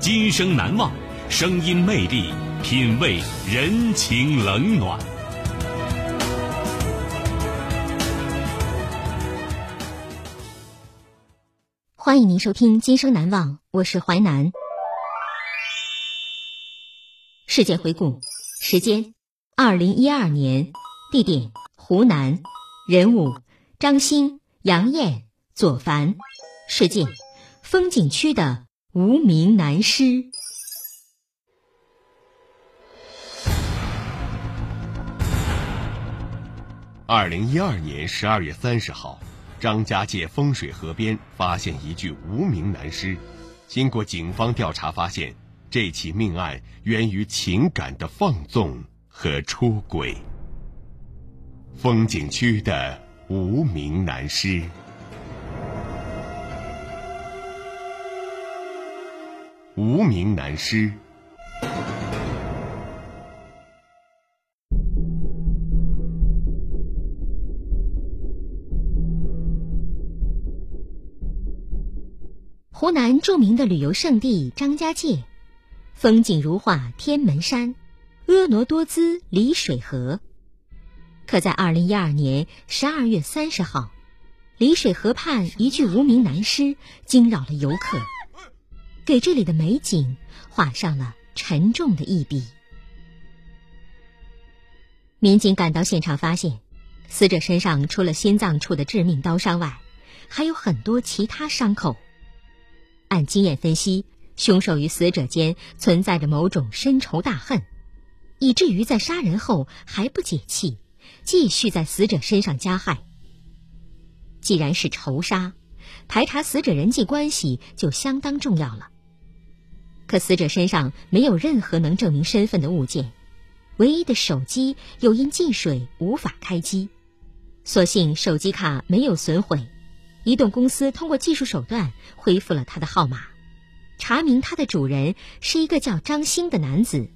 今生难忘，声音魅力，品味人情冷暖。欢迎您收听《今生难忘》，我是淮南。事件回顾：时间，二零一二年；地点，湖南；人物，张欣、杨艳、左凡；事件，风景区的无名男尸。二零一二年十二月三十号。张家界风水河边发现一具无名男尸，经过警方调查，发现这起命案源于情感的放纵和出轨。风景区的无名男尸，无名男尸。湖南著名的旅游胜地张家界，风景如画天门山，婀娜多姿丽水河。可在二零一二年十二月三十号，丽水河畔一具无名男尸惊扰了游客，给这里的美景画上了沉重的一笔。民警赶到现场，发现死者身上除了心脏处的致命刀伤外，还有很多其他伤口。按经验分析，凶手与死者间存在着某种深仇大恨，以至于在杀人后还不解气，继续在死者身上加害。既然是仇杀，排查死者人际关系就相当重要了。可死者身上没有任何能证明身份的物件，唯一的手机又因进水无法开机，所幸手机卡没有损毁。移动公司通过技术手段恢复了他的号码，查明他的主人是一个叫张兴的男子，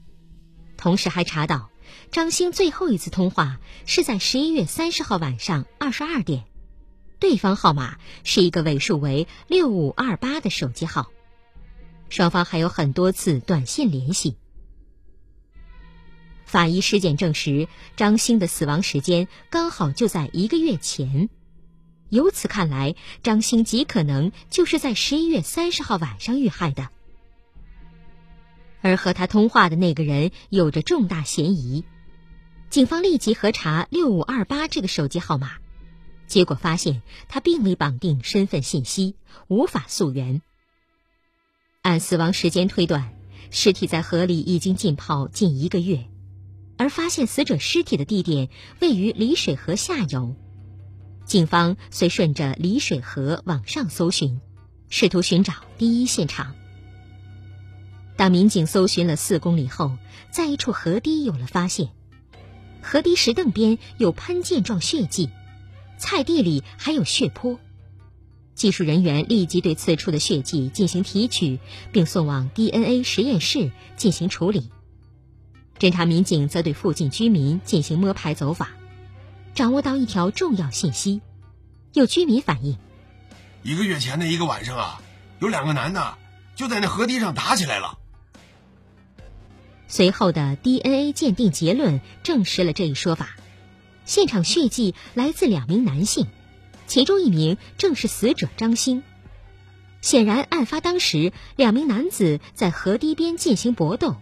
同时还查到张兴最后一次通话是在十一月三十号晚上二十二点，对方号码是一个尾数为六五二八的手机号，双方还有很多次短信联系。法医尸检证实，张兴的死亡时间刚好就在一个月前。由此看来，张兴极可能就是在十一月三十号晚上遇害的，而和他通话的那个人有着重大嫌疑。警方立即核查六五二八这个手机号码，结果发现他并未绑定身份信息，无法溯源。按死亡时间推断，尸体在河里已经浸泡近一个月，而发现死者尸体的地点位于丽水河下游。警方遂顺着丽水河往上搜寻，试图寻找第一现场。当民警搜寻了四公里后，在一处河堤有了发现，河堤石凳边有喷溅状血迹，菜地里还有血泊。技术人员立即对此处的血迹进行提取，并送往 DNA 实验室进行处理。侦查民警则对附近居民进行摸排走访。掌握到一条重要信息，有居民反映，一个月前的一个晚上啊，有两个男的就在那河堤上打起来了。随后的 DNA 鉴定结论证实了这一说法，现场血迹来自两名男性，其中一名正是死者张兴。显然，案发当时，两名男子在河堤边进行搏斗。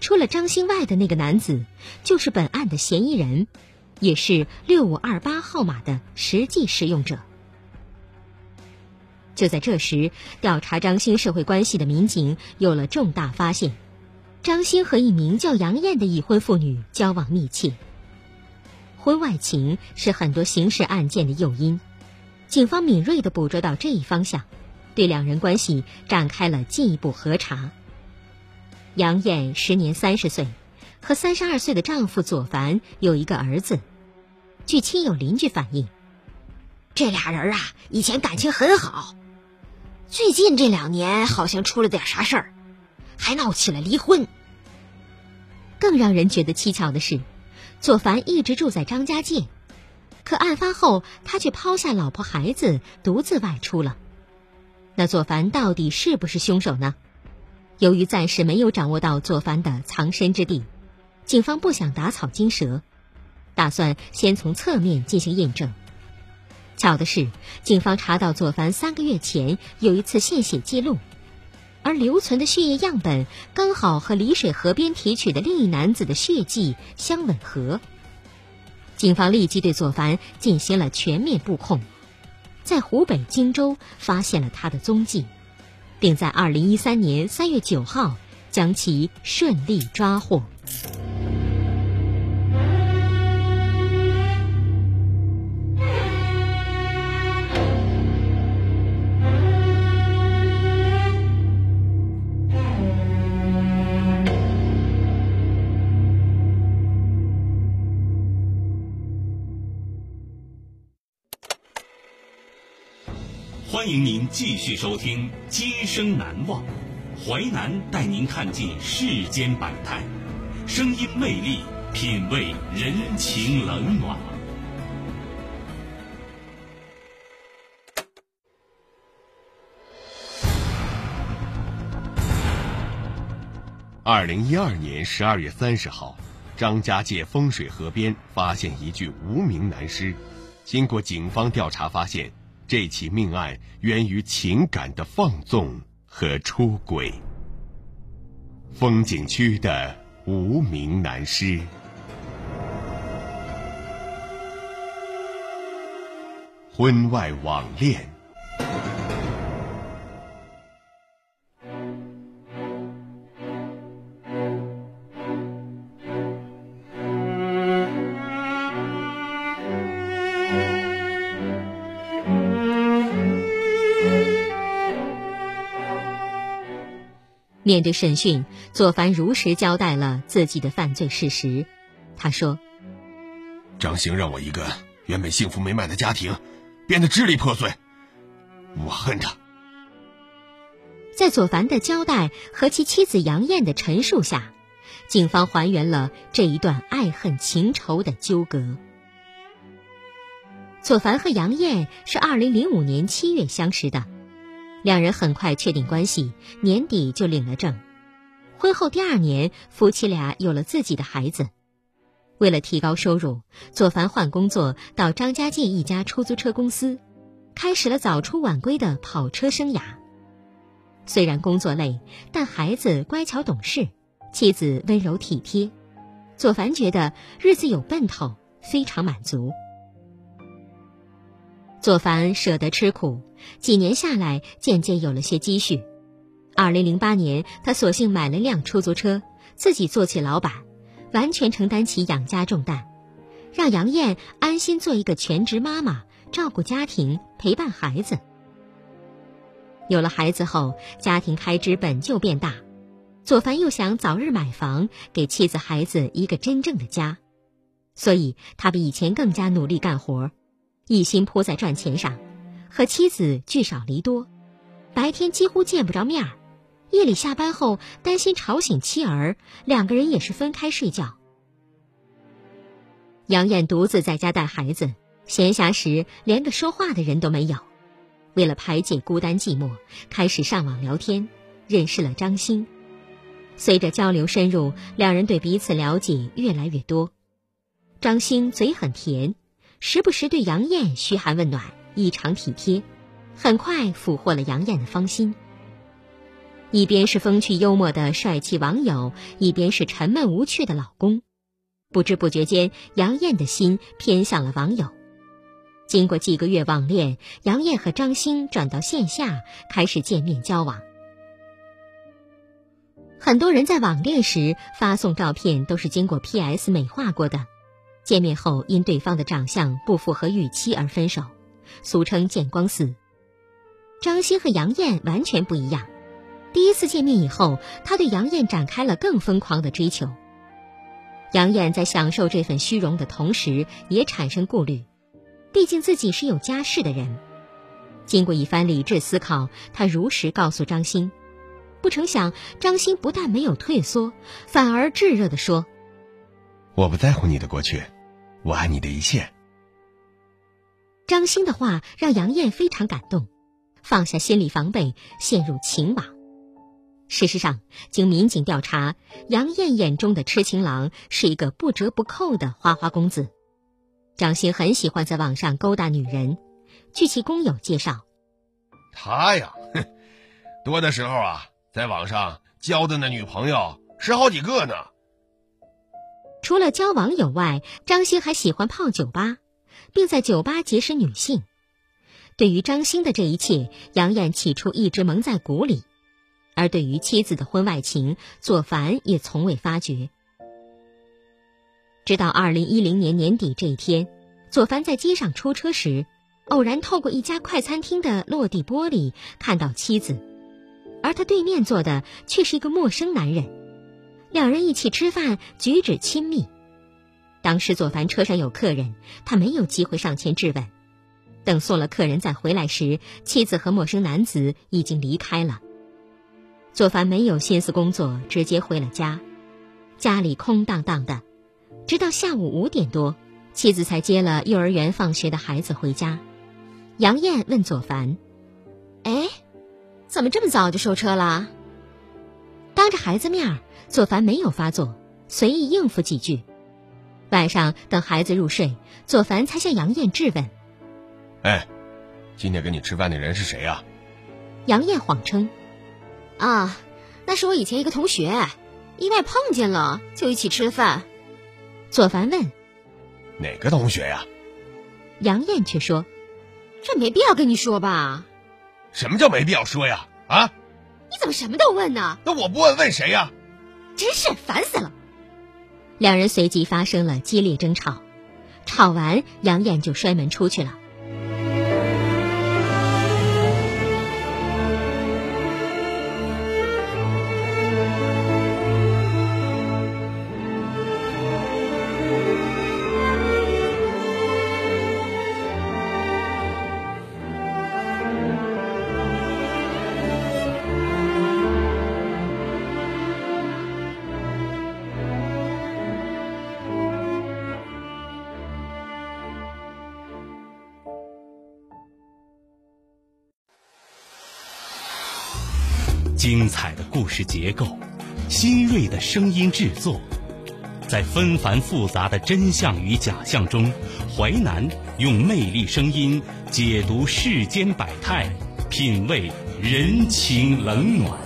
除了张兴外的那个男子，就是本案的嫌疑人，也是六五二八号码的实际使用者。就在这时，调查张兴社会关系的民警有了重大发现：张兴和一名叫杨艳的已婚妇女交往密切。婚外情是很多刑事案件的诱因，警方敏锐地捕捉到这一方向，对两人关系展开了进一步核查。杨艳时年三十岁，和三十二岁的丈夫左凡有一个儿子。据亲友邻居反映，这俩人啊以前感情很好。最近这两年好像出了点啥事儿，还闹起了离婚。更让人觉得蹊跷的是，左凡一直住在张家界，可案发后他却抛下老婆孩子独自外出了。那左凡到底是不是凶手呢？由于暂时没有掌握到左凡的藏身之地，警方不想打草惊蛇，打算先从侧面进行验证。巧的是，警方查到左凡三个月前有一次献血记录，而留存的血液样本刚好和丽水河边提取的另一男子的血迹相吻合。警方立即对左凡进行了全面布控，在湖北荆州发现了他的踪迹，并在二零一三年三月九号将其顺利抓获。迎您继续收听《今生难忘》，淮南带您看尽世间百态，声音魅力，品味人情冷暖。二零一二年十二月三十号，张家界风水河边发现一具无名男尸，经过警方调查发现。这起命案源于情感的放纵和出轨。风景区的无名男尸，婚外网恋。面对审讯，左凡如实交代了自己的犯罪事实。他说：“张兴让我一个原本幸福美满的家庭变得支离破碎，我恨他。”在左凡的交代和其妻子杨艳的陈述下，警方还原了这一段爱恨情仇的纠葛。左凡和杨艳是二零零五年七月相识的。两人很快确定关系，年底就领了证。婚后第二年，夫妻俩有了自己的孩子。为了提高收入，左凡换工作到张家界一家出租车公司，开始了早出晚归的跑车生涯。虽然工作累，但孩子乖巧懂事，妻子温柔体贴，左凡觉得日子有奔头，非常满足。左凡舍得吃苦，几年下来，渐渐有了些积蓄。二零零八年，他索性买了辆出租车，自己做起老板，完全承担起养家重担，让杨艳安心做一个全职妈妈，照顾家庭，陪伴孩子。有了孩子后，家庭开支本就变大，左凡又想早日买房，给妻子孩子一个真正的家，所以他比以前更加努力干活。一心扑在赚钱上，和妻子聚少离多，白天几乎见不着面儿，夜里下班后担心吵醒妻儿，两个人也是分开睡觉。杨艳独自在家带孩子，闲暇时连个说话的人都没有。为了排解孤单寂寞，开始上网聊天，认识了张欣。随着交流深入，两人对彼此了解越来越多。张欣嘴很甜。时不时对杨艳嘘寒问暖，异常体贴，很快俘获了杨艳的芳心。一边是风趣幽默的帅气网友，一边是沉闷无趣的老公。不知不觉间，杨艳的心偏向了网友。经过几个月网恋，杨艳和张欣转到线下开始见面交往。很多人在网恋时发送照片都是经过 PS 美化过的，见面后因对方的长相不符合预期而分手，俗称“见光死”。张欣和杨艳完全不一样。第一次见面以后，他对杨艳展开了更疯狂的追求。杨艳在享受这份虚荣的同时，也产生顾虑，毕竟自己是有家室的人。经过一番理智思考，他如实告诉张欣。不成想，张欣不但没有退缩，反而炙热地说：“我不在乎你的过去，我爱你的一切。”张欣的话让杨艳非常感动，放下心理防备，陷入情网。事实上，经民警调查，杨艳眼中的痴情郎是一个不折不扣的花花公子。张欣很喜欢在网上勾搭女人。据其工友介绍，他呀，哼，多的时候啊，在网上交的那女朋友十好几个呢。除了交网友外，张欣还喜欢泡酒吧，并在酒吧结识女性。对于张欣的这一切，杨艳起初一直蒙在鼓里。而对于妻子的婚外情，左凡也从未发觉。直到二零一零年年底这一天，左凡在街上出车时，偶然透过一家快餐厅的落地玻璃看到妻子，而他对面坐的却是一个陌生男人。两人一起吃饭，举止亲密。当时左凡车上有客人，他没有机会上前质问。等送了客人再回来时，妻子和陌生男子已经离开了。左凡没有心思工作，直接回了家。家里空荡荡的，直到下午五点多，妻子才接了幼儿园放学的孩子回家。杨艳问左凡：“哎，怎么这么早就收车了？”当着孩子面，左凡没有发作，随意应付几句。晚上等孩子入睡，左凡才向杨艳质问：“哎，今天跟你吃饭的人是谁呀？”杨艳谎称。啊，那是我以前一个同学，意外碰见了，就一起吃饭。左凡问：“哪个同学呀？”杨艳却说：“这没必要跟你说吧？”什么叫没必要说呀？啊？你怎么什么都问呢？那我不问问谁呀？真是烦死了！两人随即发生了激烈争吵，吵完杨艳就摔门出去了。事结构，新锐的声音制作，在纷繁复杂的真相与假象中，淮南用魅力声音解读世间百态，品味人情冷暖。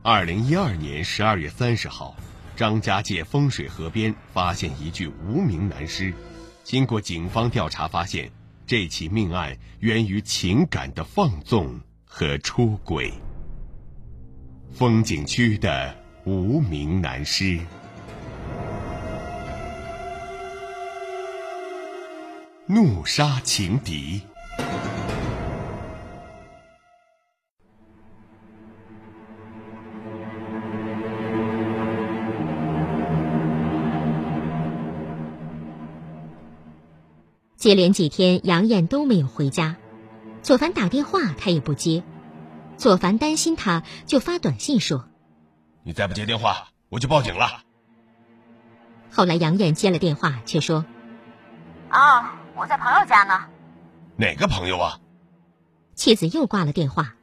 二零一二年十二月三十号，张家界风水河边发现一具无名男尸。经过警方调查，发现这起命案源于情感的放纵和出轨。风景区的无名男尸，怒杀情敌。接连几天，杨艳都没有回家。左凡打电话，他也不接。左凡担心他，就发短信说：“你再不接电话，我就报警了。”后来杨艳接了电话，却说：“啊，我在朋友家呢。”哪个朋友啊？妻子又挂了电话。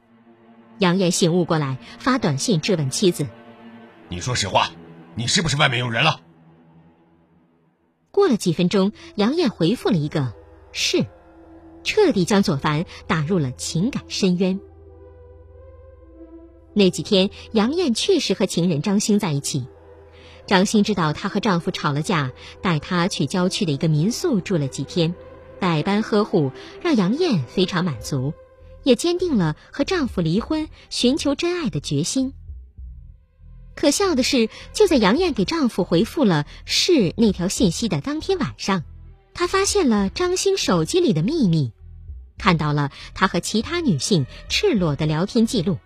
杨艳醒悟过来，发短信质问妻子：“你说实话，你是不是外面有人了？”过了几分钟，杨艳回复了一个“是”，彻底将左凡打入了情感深渊。那几天，杨艳确实和情人张兴在一起。张欣知道她和丈夫吵了架，带她去郊区的一个民宿住了几天，百般呵护，让杨艳非常满足。也坚定了和丈夫离婚、寻求真爱的决心。可笑的是，就在杨艳给丈夫回复了“是”那条信息的当天晚上，她发现了张欣手机里的秘密，看到了他和其他女性赤裸的聊天记录。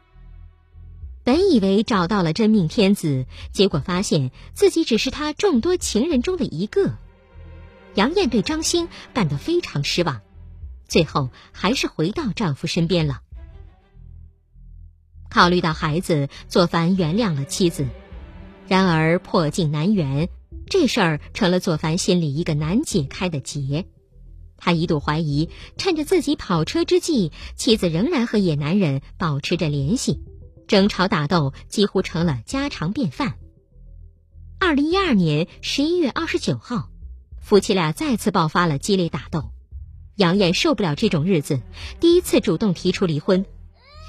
本以为找到了真命天子，结果发现自己只是他众多情人中的一个。杨艳对张欣感到非常失望。最后还是回到丈夫身边了。考虑到孩子，左凡原谅了妻子。然而破镜难圆，这事儿成了左凡心里一个难解开的结。他一度怀疑，趁着自己跑车之际，妻子仍然和野男人保持着联系，争吵打斗几乎成了家常便饭。二零一二年十一月二十九号，夫妻俩再次爆发了激烈打斗。杨艳受不了这种日子，第一次主动提出离婚。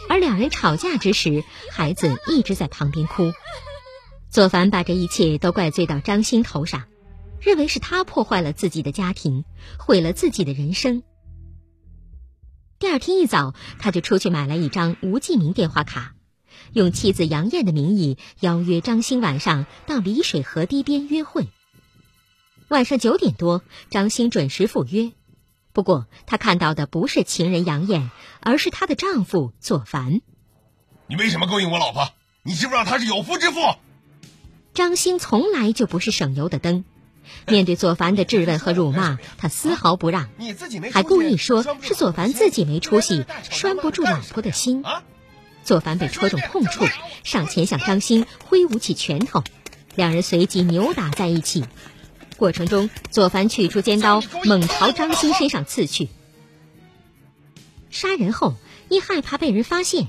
而两人吵架之时，孩子一直在旁边哭。左凡把这一切都怪罪到张欣头上，认为是他破坏了自己的家庭，毁了自己的人生。第二天一早，他就出去买了一张无记名电话卡，用妻子杨艳的名义邀约张欣晚上到丽水河堤边约会。晚上九点多，张欣准时赴约。不过，他看到的不是情人杨艳，而是她的丈夫左凡。你为什么勾引我老婆？你知不知道她是有夫之妇？张欣从来就不是省油的灯，面对左凡的质问和辱骂，他丝毫不让，还故意说是左凡自己没出息，拴不住老婆的心。左凡被戳中痛处，上前向张欣挥舞起拳头，两人随即扭打在一起。过程中，左凡取出尖刀，猛朝张欣身上刺去。杀人后，因害怕被人发现，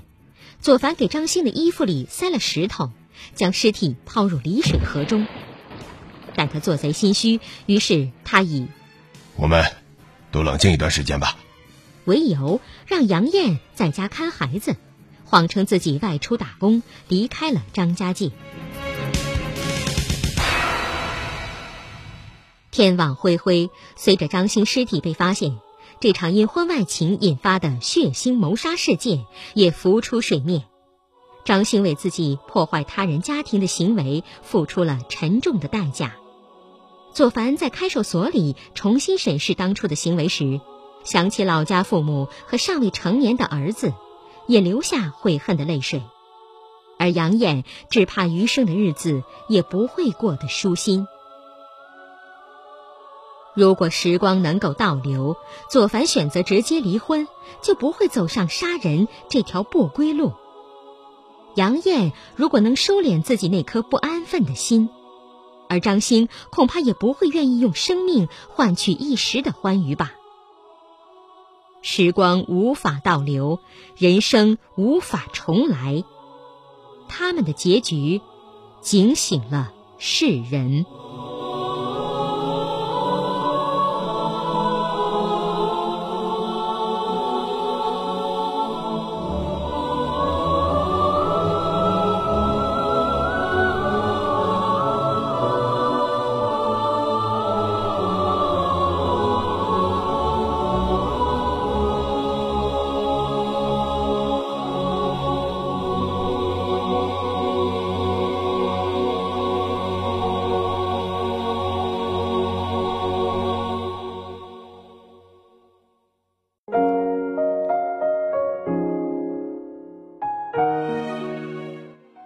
左凡给张欣的衣服里塞了石头，将尸体抛入澧水河中。但他做贼心虚，于是他以“我们都冷静一段时间吧”为由，让杨艳在家看孩子，谎称自己外出打工，离开了张家界。天网恢恢，随着张欣尸体被发现，这场因婚外情引发的血腥谋杀事件也浮出水面。张欣为自己破坏他人家庭的行为付出了沉重的代价。左凡在看守所里重新审视当初的行为时，想起老家父母和尚未成年的儿子，也流下悔恨的泪水。而杨艳只怕余生的日子也不会过得舒心。如果时光能够倒流，左凡选择直接离婚，就不会走上杀人这条不归路。杨艳如果能收敛自己那颗不安分的心，而张欣恐怕也不会愿意用生命换取一时的欢愉吧。时光无法倒流，人生无法重来，他们的结局警醒了世人。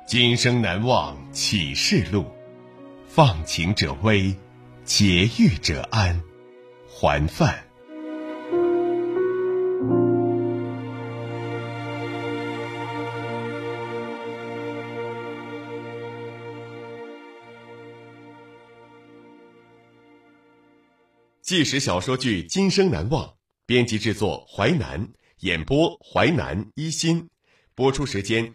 今生难忘启示录，放情者危，节欲者安，还范。纪实小说剧《今生难忘》，编辑制作淮南，演播淮南一心，播出时间。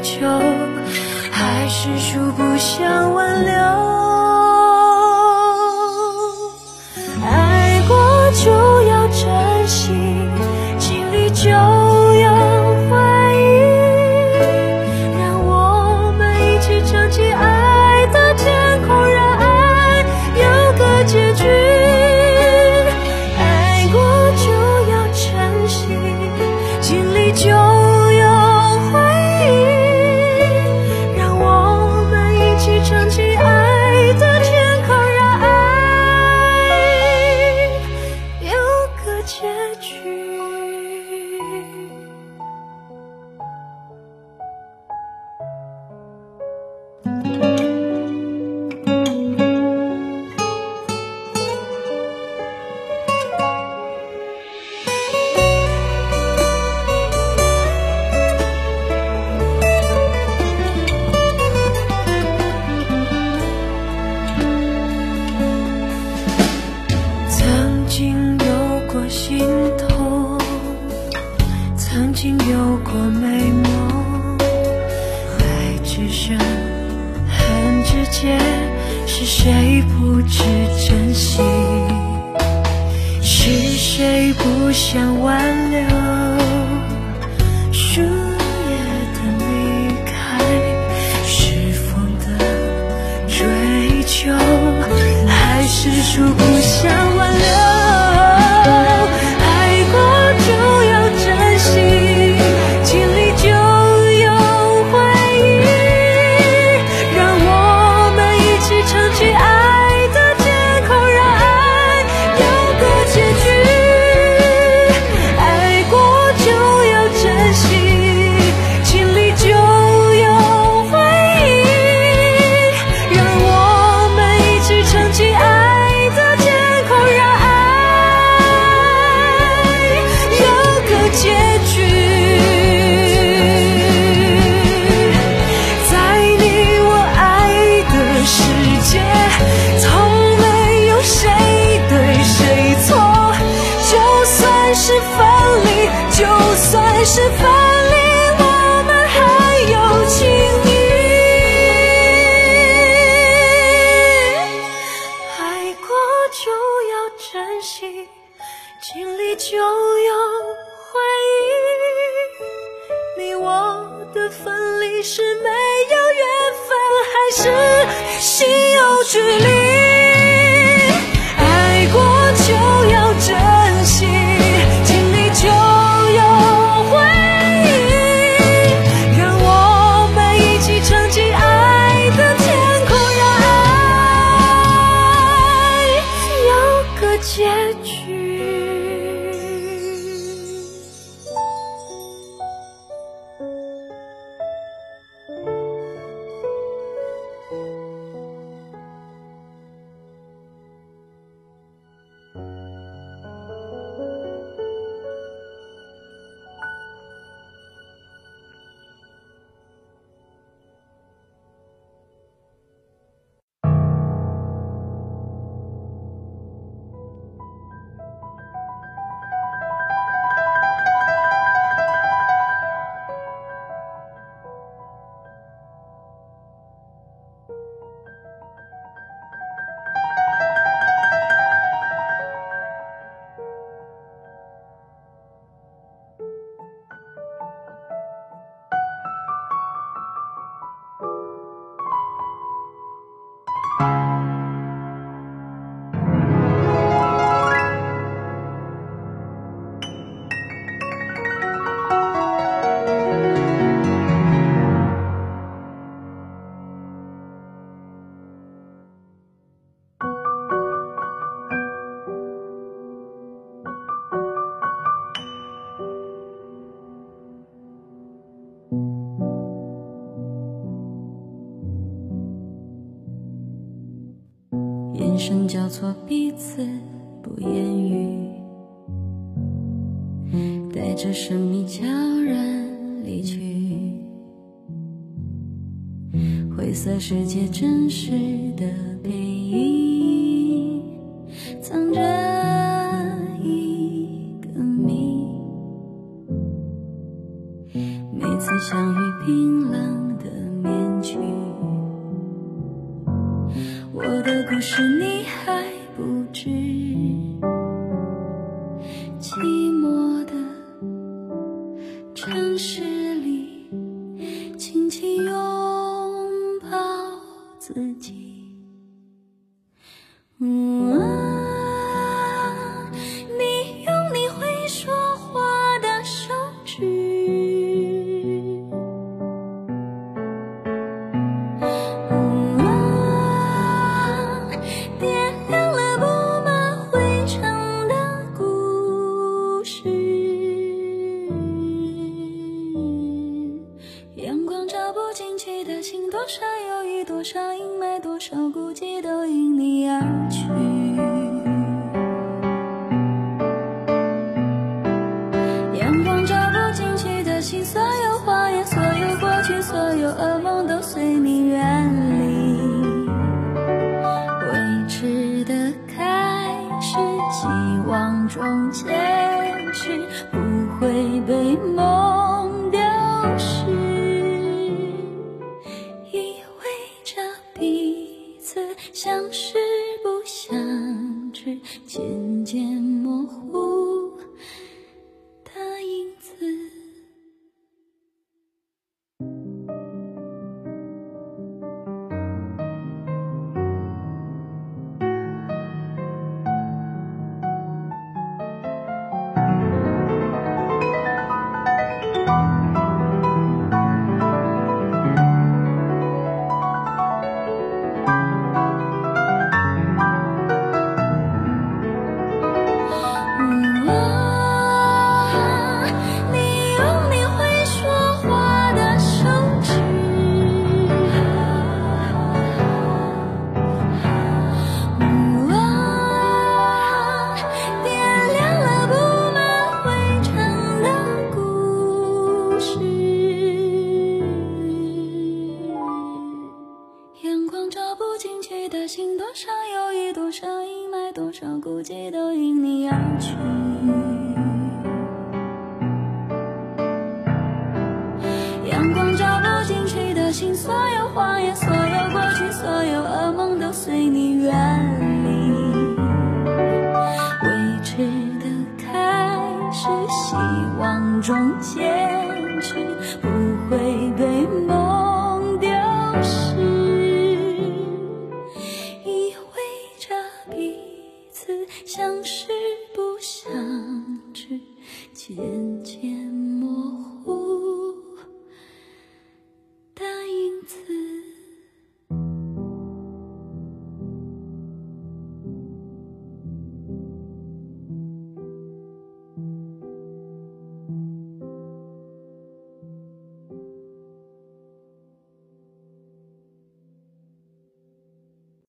就还是说不想挽留不言语带着神秘悄然离去。灰色世界真实的给